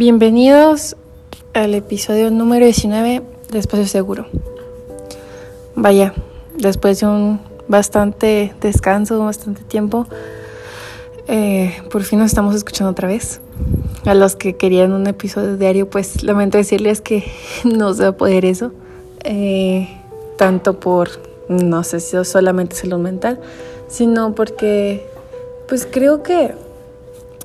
Bienvenidos al episodio número 19 de Espacio Seguro. Vaya, después de un bastante descanso, bastante tiempo, eh, por fin nos estamos escuchando otra vez. A los que querían un episodio diario, pues lamento decirles que no se va a poder eso. Eh, tanto por, no sé si solamente salud mental, sino porque, pues creo que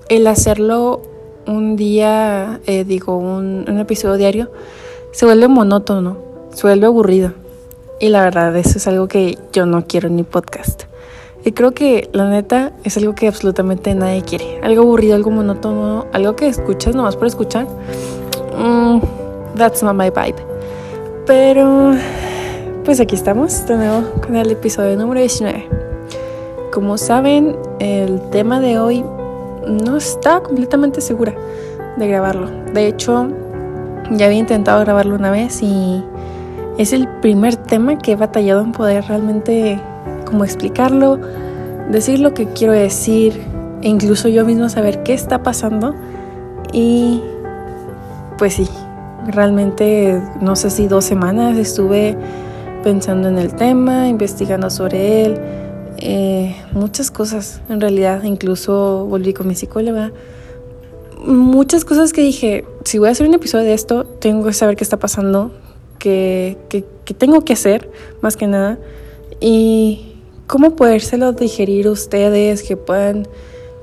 el hacerlo un día, eh, digo, un, episodio diario, se vuelve monótono, se vuelve aburrido. Y la verdad, eso es algo que yo no quiero en mi podcast. Y creo que la neta es algo que absolutamente nadie quiere. Algo aburrido, algo monótono, algo que escuchas nomás por escuchar. Mm, that's not my vibe. Pero, pues aquí estamos de nuevo con el episodio número 19. Como saben, el tema de hoy no estaba completamente segura de grabarlo. De hecho, ya había intentado grabarlo una vez y es el primer tema que he batallado en poder realmente como explicarlo, decir lo que quiero decir e incluso yo mismo saber qué está pasando. Y pues sí, realmente no sé si dos semanas estuve pensando en el tema, investigando sobre él eh, muchas cosas, en realidad, incluso volví con mi psicóloga. Muchas cosas que dije, si voy a hacer un episodio de esto, tengo que saber qué está pasando, qué, tengo que hacer, más que nada, y cómo podérselo digerir ustedes, que puedan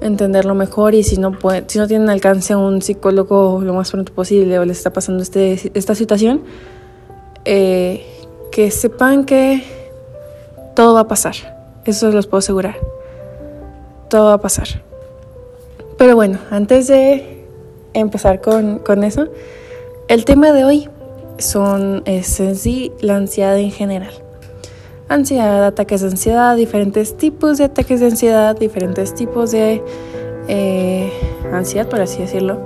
entenderlo mejor. Y si no, pueden, si no tienen alcance a un psicólogo lo más pronto posible o les está pasando este, esta situación, eh, que sepan que todo va a pasar eso los puedo asegurar. Todo va a pasar. Pero bueno, antes de empezar con, eso, el tema de hoy son, es en sí la ansiedad en general. Ansiedad, ataques de ansiedad, diferentes tipos de ataques de ansiedad, diferentes tipos de eh, ansiedad, por así decirlo.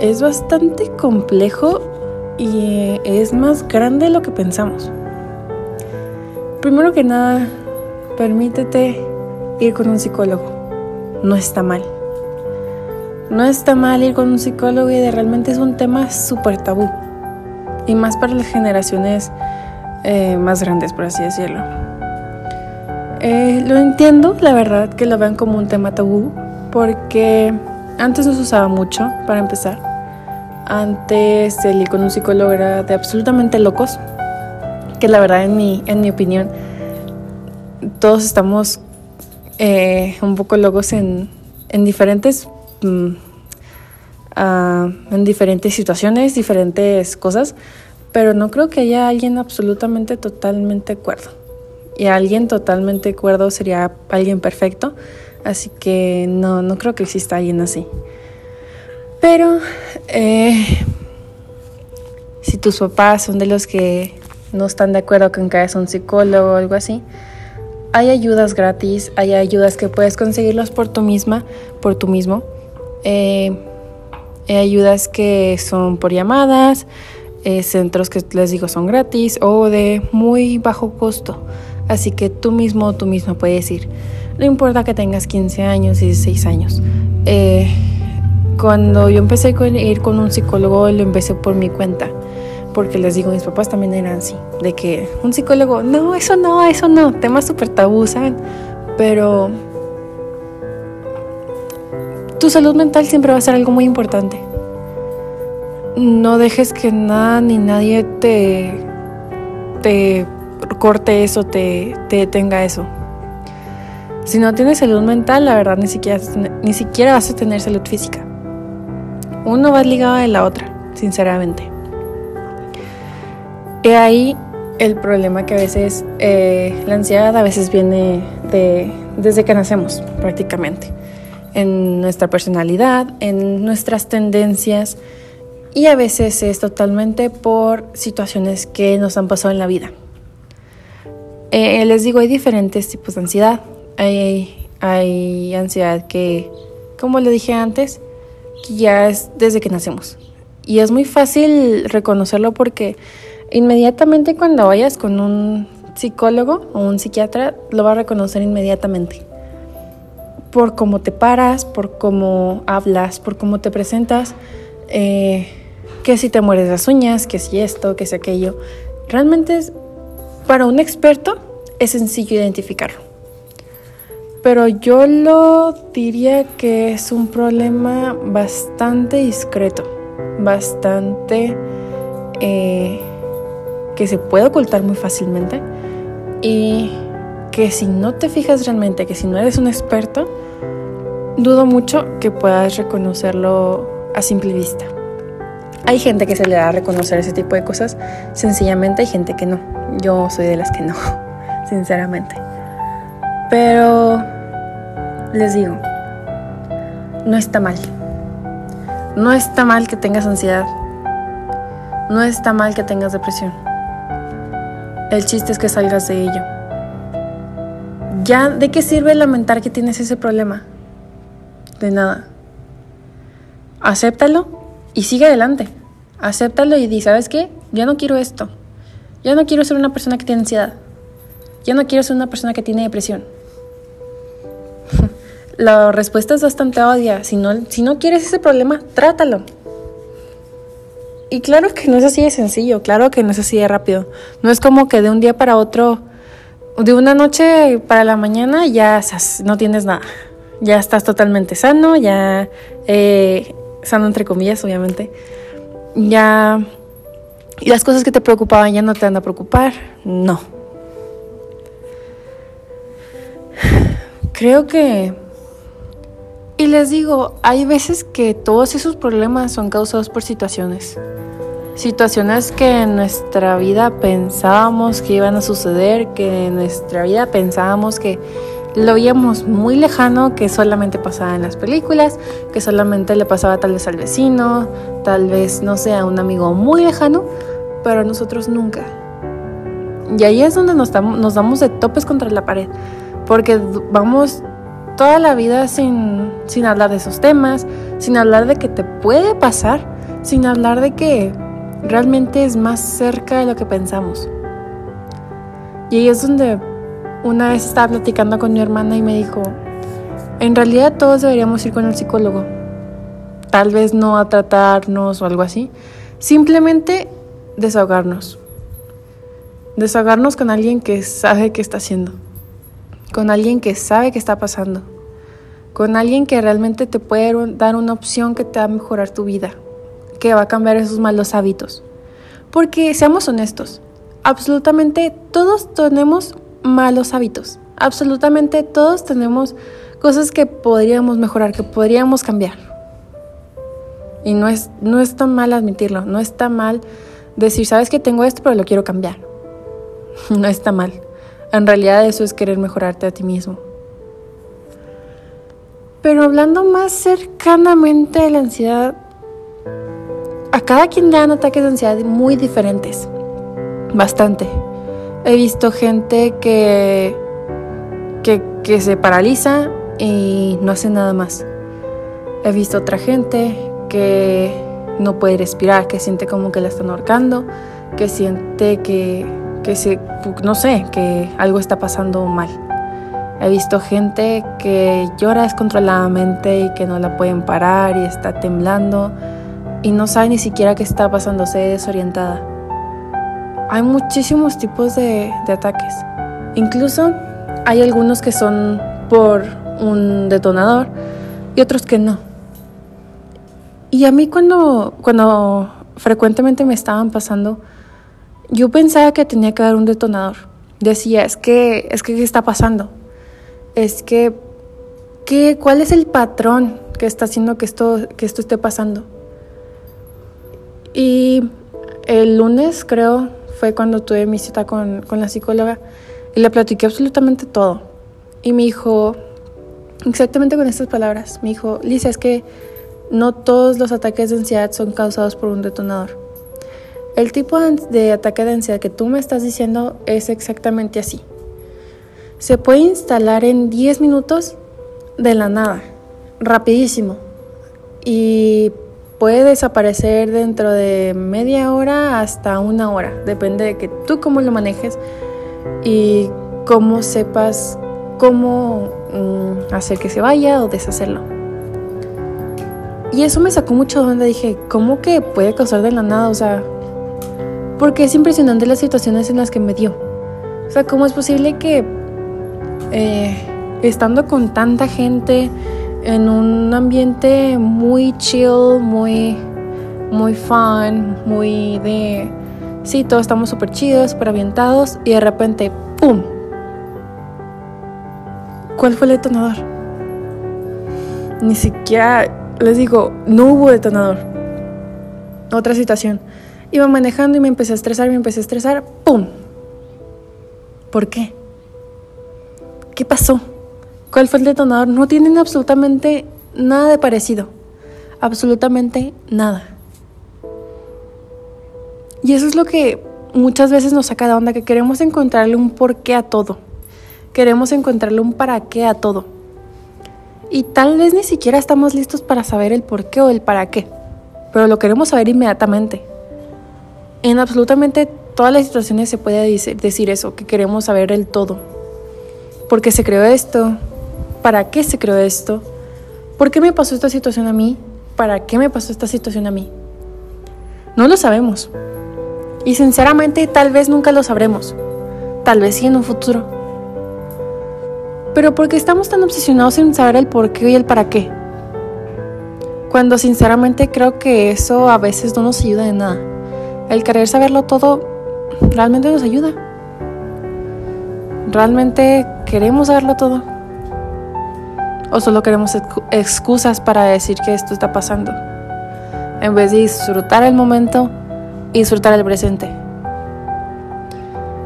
Es bastante complejo y es más grande de lo que pensamos. Primero que nada, permítete ir con un psicólogo. No está mal. No está mal ir con un psicólogo y de realmente es un tema súper tabú. Y más para las generaciones eh, más grandes, por así decirlo. Eh, lo entiendo, la verdad, que lo vean como un tema tabú, porque antes no se usaba mucho, para empezar. Antes el ir con un psicólogo era de absolutamente locos, que la verdad, en mi, en mi opinión, todos estamos eh, un poco locos en, en diferentes mm, ah, en diferentes situaciones, diferentes cosas, pero no creo que haya alguien absolutamente totalmente cuerdo. Y alguien totalmente cuerdo sería alguien perfecto, así que no, no creo que exista alguien así. Pero eh, si tus papás son de los que no están de acuerdo con que haya un psicólogo o algo así, hay ayudas gratis, hay ayudas que puedes conseguirlos por tú misma, por tú mismo. Eh, hay ayudas que son por llamadas, eh, centros que les digo son gratis o de muy bajo costo. Así que tú mismo tú misma puedes ir. No importa que tengas 15 años, 16 años. Eh, cuando yo empecé a ir con un psicólogo, lo empecé por mi cuenta porque les digo, mis papás también eran así, de que un psicólogo, no, eso no, eso no, temas súper tabú, ¿saben? Pero tu salud mental siempre va a ser algo muy importante. No dejes que nada ni nadie te, te corte eso, te, te detenga eso. Si no tienes salud mental, la verdad ni siquiera, ni siquiera vas a tener salud física. Uno va ligado a la otra, sinceramente. Ahí el problema que a veces eh, la ansiedad a veces viene de, desde que nacemos prácticamente, en nuestra personalidad, en nuestras tendencias y a veces es totalmente por situaciones que nos han pasado en la vida. Eh, les digo, hay diferentes tipos de ansiedad. Hay, hay ansiedad que, como le dije antes, ya es desde que nacemos. Y es muy fácil reconocerlo porque Inmediatamente cuando vayas con un psicólogo o un psiquiatra, lo va a reconocer inmediatamente. Por cómo te paras, por cómo hablas, por cómo te presentas, eh, que si te mueres las uñas, que si esto, que si aquello. Realmente para un experto es sencillo identificarlo. Pero yo lo diría que es un problema bastante discreto, bastante eh, que se puede ocultar muy fácilmente y que si no te fijas realmente, que si no eres un experto, dudo mucho que puedas reconocerlo a simple vista. Hay gente que se le da a reconocer ese tipo de cosas, sencillamente hay gente que no. Yo soy de las que no, sinceramente. Pero les digo, no está mal. No está mal que tengas ansiedad. No está mal que tengas depresión. El chiste es que salgas de ello. ¿Ya de qué sirve lamentar que tienes ese problema? De nada. Acéptalo y sigue adelante. Acéptalo y di, ¿sabes qué? Ya no quiero esto. Ya no quiero ser una persona que tiene ansiedad. Ya no quiero ser una persona que tiene depresión. La respuesta es bastante obvia. Si no, si no quieres ese problema, trátalo. Y claro que no es así de sencillo, claro que no es así de rápido. No es como que de un día para otro, de una noche para la mañana, ya no tienes nada. Ya estás totalmente sano, ya eh, sano entre comillas, obviamente. Ya las cosas que te preocupaban ya no te van a preocupar. No. Creo que y les digo, hay veces que todos esos problemas son causados por situaciones. Situaciones que en nuestra vida pensábamos que iban a suceder, que en nuestra vida pensábamos que lo veíamos muy lejano, que solamente pasaba en las películas, que solamente le pasaba tal vez al vecino, tal vez, no sé, a un amigo muy lejano, pero a nosotros nunca. Y ahí es donde nos damos, nos damos de topes contra la pared, porque vamos toda la vida sin, sin hablar de esos temas, sin hablar de que te puede pasar, sin hablar de que realmente es más cerca de lo que pensamos. Y ahí es donde una vez estaba platicando con mi hermana y me dijo, en realidad todos deberíamos ir con el psicólogo. Tal vez no a tratarnos o algo así, simplemente desahogarnos. Desahogarnos con alguien que sabe qué está haciendo con alguien que sabe qué está pasando, con alguien que realmente te puede dar una opción que te va a mejorar tu vida, que va a cambiar esos malos hábitos. Porque seamos honestos, absolutamente todos tenemos malos hábitos, absolutamente todos tenemos cosas que podríamos mejorar, que podríamos cambiar. Y no es, no está mal admitirlo, no está mal decir, sabes que tengo esto, pero lo quiero cambiar. No está mal. En realidad eso es querer mejorarte a ti mismo. Pero hablando más cercanamente de la ansiedad, a cada quien le dan ataques de ansiedad muy diferentes. Bastante. He visto gente que, que, se paraliza y no hace nada más. He visto otra gente que no puede respirar, que siente como que la están ahorcando, que siente que que se, no sé, que algo está pasando mal. He visto gente que llora descontroladamente y que no la pueden parar y está temblando y no sabe ni siquiera qué está pasando, se desorientada. Hay muchísimos tipos de, de ataques. Incluso hay algunos que son por un detonador y otros que no. Y a mí cuando, cuando frecuentemente me estaban pasando, yo pensaba que tenía que dar un detonador. Decía, es que, es que, ¿qué está pasando? Es que, ¿qué, ¿cuál es el patrón que está haciendo que esto, que esto esté pasando? Y el lunes, creo, fue cuando tuve mi cita con, con la psicóloga y le platiqué absolutamente todo. Y me dijo, exactamente con estas palabras, me dijo, Lisa, es que no todos los ataques de ansiedad son causados por un detonador. El tipo de ataque de ansiedad que tú me estás diciendo es exactamente así. Se puede instalar en 10 minutos de la nada, rapidísimo. Y puede desaparecer dentro de media hora hasta una hora. Depende de que tú cómo lo manejes y cómo sepas cómo mm, hacer que se vaya o deshacerlo. Y eso me sacó mucho de onda. Dije, ¿cómo que puede causar de la nada? O sea, porque es impresionante las situaciones en las que me dio. O sea, ¿cómo es posible que eh, estando con tanta gente en un ambiente muy chill, muy, muy fun, muy de... Sí, todos estamos súper chidos, súper avientados y de repente, ¡pum! ¿Cuál fue el detonador? Ni siquiera, les digo, no hubo detonador. Otra situación. Iba manejando y me empecé a estresar, me empecé a estresar, ¡pum! ¿Por qué? ¿Qué pasó? ¿Cuál fue el detonador? No tienen absolutamente nada de parecido. Absolutamente nada. Y eso es lo que muchas veces nos saca de onda, que queremos encontrarle un porqué a todo. Queremos encontrarle un para qué a todo. Y tal vez ni siquiera estamos listos para saber el por qué o el para qué, pero lo queremos saber inmediatamente. En absolutamente todas las situaciones se puede decir eso, que queremos saber el todo. ¿Por qué se creó esto? ¿Para qué se creó esto? ¿Por qué me pasó esta situación a mí? ¿Para qué me pasó esta situación a mí? No lo sabemos. Y sinceramente tal vez nunca lo sabremos. Tal vez sí en un futuro. Pero ¿por qué estamos tan obsesionados en saber el por qué y el para qué? Cuando sinceramente creo que eso a veces no nos ayuda de nada. El querer saberlo todo realmente nos ayuda. ¿Realmente queremos saberlo todo? ¿O solo queremos excusas para decir que esto está pasando? En vez de disfrutar el momento y disfrutar el presente.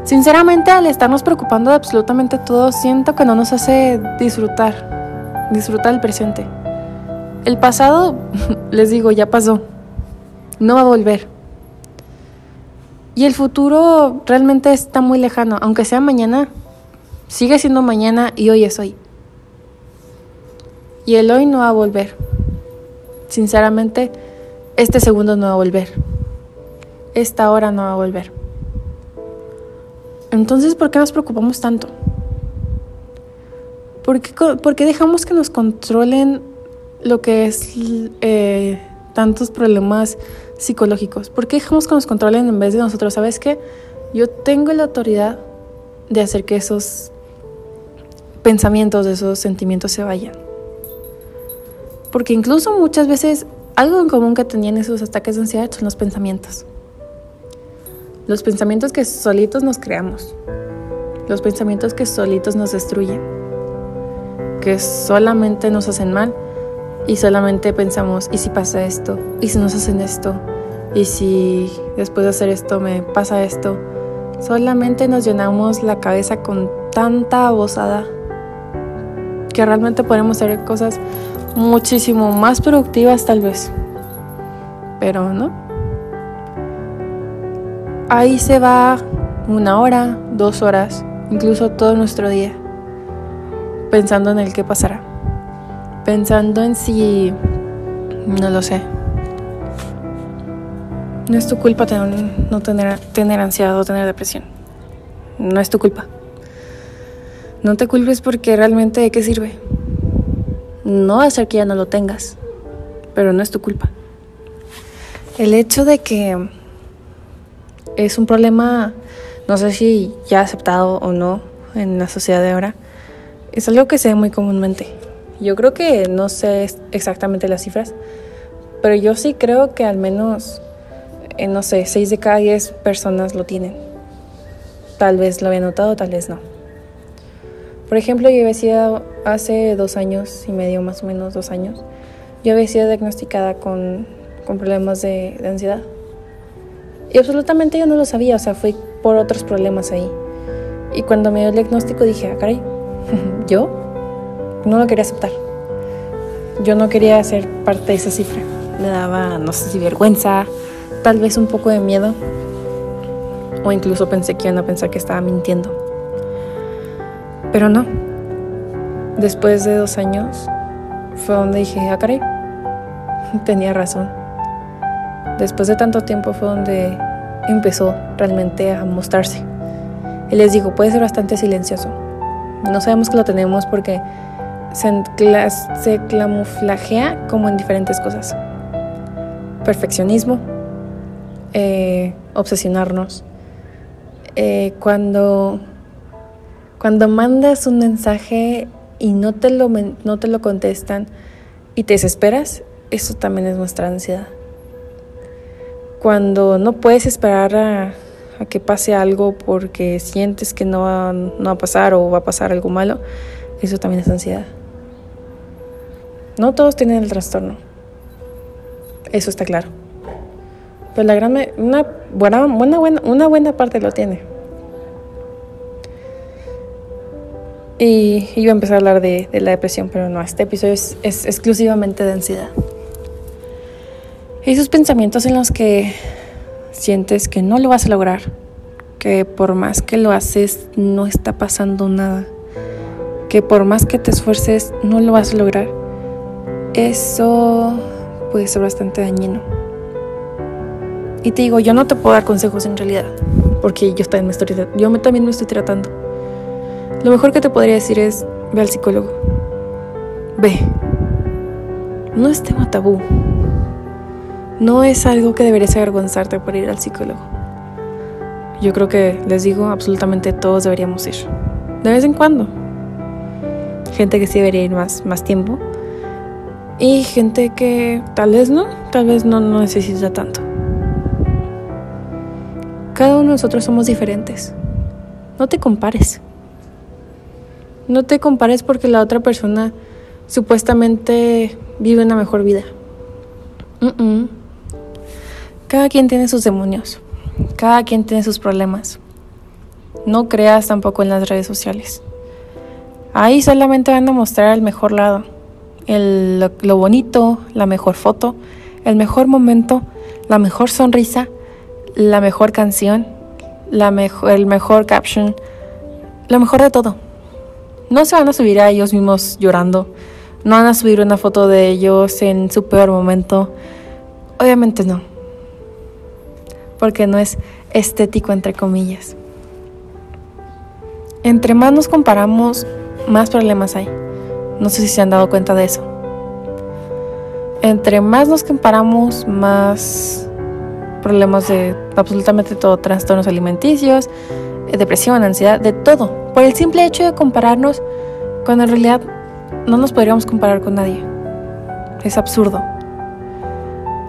Sinceramente, al estarnos preocupando de absolutamente todo, siento que no nos hace disfrutar, disfrutar el presente. El pasado, les digo, ya pasó, no va a volver. Y el futuro realmente está muy lejano, aunque sea mañana, sigue siendo mañana y hoy es hoy. Y el hoy no va a volver. Sinceramente, este segundo no va a volver. Esta hora no va a volver. Entonces, ¿por qué nos preocupamos tanto? ¿Por qué, dejamos que nos controlen lo que es eh, tantos problemas psicológicos? ¿Por qué dejamos que nos controlen en vez de nosotros? ¿Sabes qué? Yo tengo la autoridad de hacer que esos pensamientos, esos sentimientos se vayan. Porque incluso muchas veces algo en común que tenían esos ataques de ansiedad son los pensamientos. Los pensamientos que solitos nos creamos. Los pensamientos que solitos nos destruyen. Que solamente nos hacen mal y solamente pensamos, ¿y si pasa esto? ¿Y si nos hacen esto? ¿Y si después de hacer esto me pasa esto? Solamente nos llenamos la cabeza con tanta abosada que realmente podemos hacer cosas muchísimo más productivas tal vez. Pero no ahí se va una hora, dos horas, incluso todo nuestro día, pensando en el qué pasará, pensando en si, no lo sé. No es tu culpa tener, no tener, tener ansiedad o tener depresión. No es tu culpa. No te culpes porque realmente de qué sirve. No va a ser que ya no lo tengas, pero no es tu culpa. El hecho de que es un problema, no sé si ya aceptado o no en la sociedad de ahora. Es algo que se ve muy comúnmente. Yo creo que no sé exactamente las cifras, pero yo sí creo que al menos, eh, no sé, 6 de cada 10 personas lo tienen. Tal vez lo había notado, tal vez no. Por ejemplo, yo había sido hace dos años y medio, más o menos dos años, yo había sido diagnosticada con, con problemas de, de ansiedad. Y absolutamente yo no lo sabía, o sea, fue por otros problemas ahí. Y cuando me dio el diagnóstico dije, ah, caray, yo no lo quería aceptar. Yo no quería ser parte de esa cifra. Me daba, no sé si vergüenza, tal vez un poco de miedo. O incluso pensé que iban a pensar que estaba mintiendo. Pero no. Después de dos años fue donde dije, ah, caray, tenía razón después de tanto tiempo fue donde empezó realmente a mostrarse. Y les digo, puede ser bastante silencioso. No sabemos que lo tenemos porque se, se camuflajea como en diferentes cosas. Perfeccionismo, eh, obsesionarnos. Eh, cuando, cuando mandas un mensaje y no te, lo, no te lo contestan y te desesperas, eso también es nuestra ansiedad. Cuando no puedes esperar a, a que pase algo porque sientes que no va, no va a pasar o va a pasar algo malo, eso también es ansiedad. No todos tienen el trastorno. Eso está claro. Pero la gran una buena, buena, buena, una buena parte lo tiene. Y iba a empezar a hablar de, de la depresión, pero no, este episodio es, es exclusivamente de ansiedad. Esos pensamientos en los que sientes que no lo vas a lograr, que por más que lo haces no está pasando nada, que por más que te esfuerces no lo vas a lograr, eso puede ser bastante dañino. Y te digo, yo no te puedo dar consejos en realidad, porque yo también me estoy, yo también me estoy tratando. Lo mejor que te podría decir es, ve al psicólogo. Ve. No es tema tabú. No es algo que deberías avergonzarte por ir al psicólogo. Yo creo que, les digo, absolutamente todos deberíamos ir. De vez en cuando. Gente que sí debería ir más, más tiempo. Y gente que tal vez no, tal vez no, no necesita tanto. Cada uno de nosotros somos diferentes. No te compares. No te compares porque la otra persona supuestamente vive una mejor vida. Cada quien tiene sus demonios. Cada quien tiene sus problemas. No creas tampoco en las redes sociales. Ahí solamente van a mostrar el mejor lado, el, lo, bonito, la mejor foto, el mejor momento, la mejor sonrisa, la mejor canción, la el mejor caption, lo mejor de todo. No se van a subir a ellos mismos llorando, no van a subir una foto de ellos en su peor momento. Obviamente no porque no es estético entre comillas. Entre más nos comparamos, más problemas hay. No sé si se han dado cuenta de eso. Entre más nos comparamos, más problemas de absolutamente todo, trastornos alimenticios, eh, depresión, ansiedad, de todo. Por el simple hecho de compararnos, cuando en realidad no nos podríamos comparar con nadie. Es absurdo.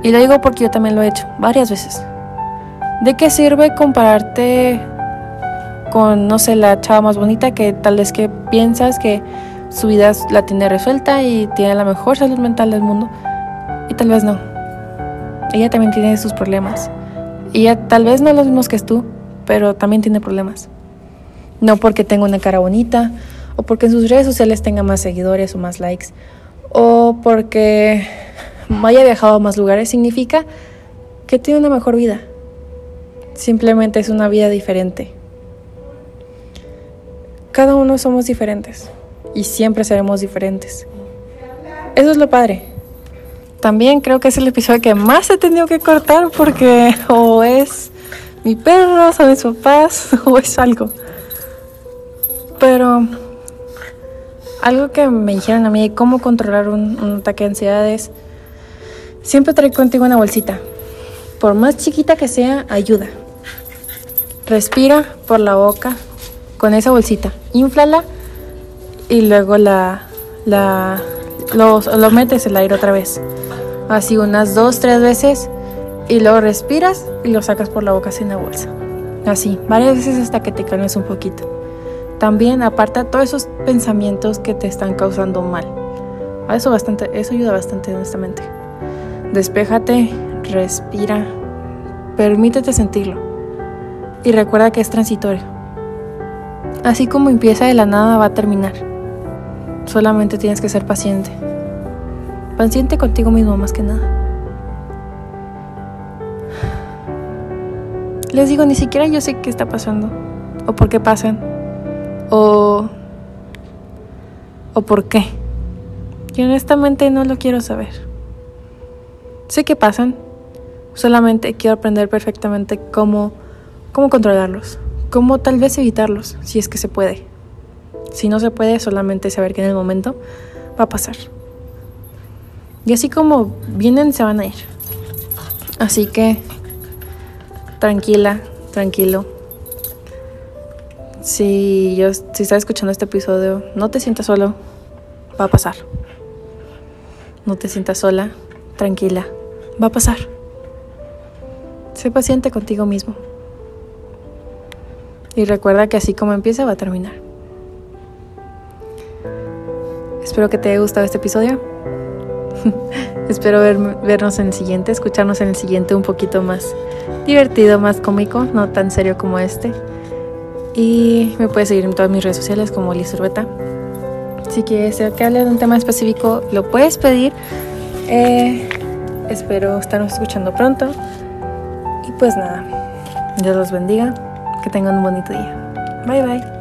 Y lo digo porque yo también lo he hecho varias veces. ¿De qué sirve compararte con, no sé, la chava más bonita que tal vez que piensas que su vida la tiene resuelta y tiene la mejor salud mental del mundo? Y tal vez no. Ella también tiene sus problemas. Ella tal vez no los mismos que tú, pero también tiene problemas. No porque tenga una cara bonita, o porque en sus redes sociales tenga más seguidores o más likes, o porque haya viajado a más lugares, significa que tiene una mejor vida. Simplemente es una vida diferente. Cada uno somos diferentes y siempre seremos diferentes. Eso es lo padre. También creo que es el episodio que más he tenido que cortar porque o es mi perro, son mis papás o es algo. Pero algo que me dijeron a mí de cómo controlar un, un ataque de ansiedad es siempre trae contigo una bolsita. Por más chiquita que sea, ayuda. Respira por la boca con esa bolsita. Inflala y luego la, la lo, lo metes el aire otra vez. Así unas dos, tres veces y luego respiras y lo sacas por la boca sin la bolsa. Así, varias veces hasta que te calmes un poquito. También aparta todos esos pensamientos que te están causando mal. Eso bastante, eso ayuda bastante honestamente. Despéjate, respira, permítete sentirlo y recuerda que es transitorio. Así como empieza de la nada va a terminar. Solamente tienes que ser paciente. Paciente contigo mismo más que nada. Les digo, ni siquiera yo sé qué está pasando. O por qué pasan. O... O por qué. Y honestamente no lo quiero saber. Sé que pasan. Solamente quiero aprender perfectamente cómo cómo controlarlos, cómo tal vez evitarlos, si es que se puede. Si no se puede, solamente saber que en el momento va a pasar. Y así como vienen, se van a ir. Así que tranquila, tranquilo. Si yo si estás escuchando este episodio, no te sientas solo, va a pasar. No te sientas sola, tranquila, va a pasar. Sé paciente contigo mismo. Y recuerda que así como empieza va a terminar. Espero que te haya gustado este episodio. Espero vernos en el siguiente, escucharnos en el siguiente un poquito más divertido, más cómico, no tan serio como este. Y me puedes seguir en todas mis redes sociales como Liz Urbeta. Si quieres que hable de un tema específico, lo puedes pedir. Eh, espero estarnos escuchando pronto. Y pues nada, Dios los bendiga. Que tengan un bonito día. Bye bye.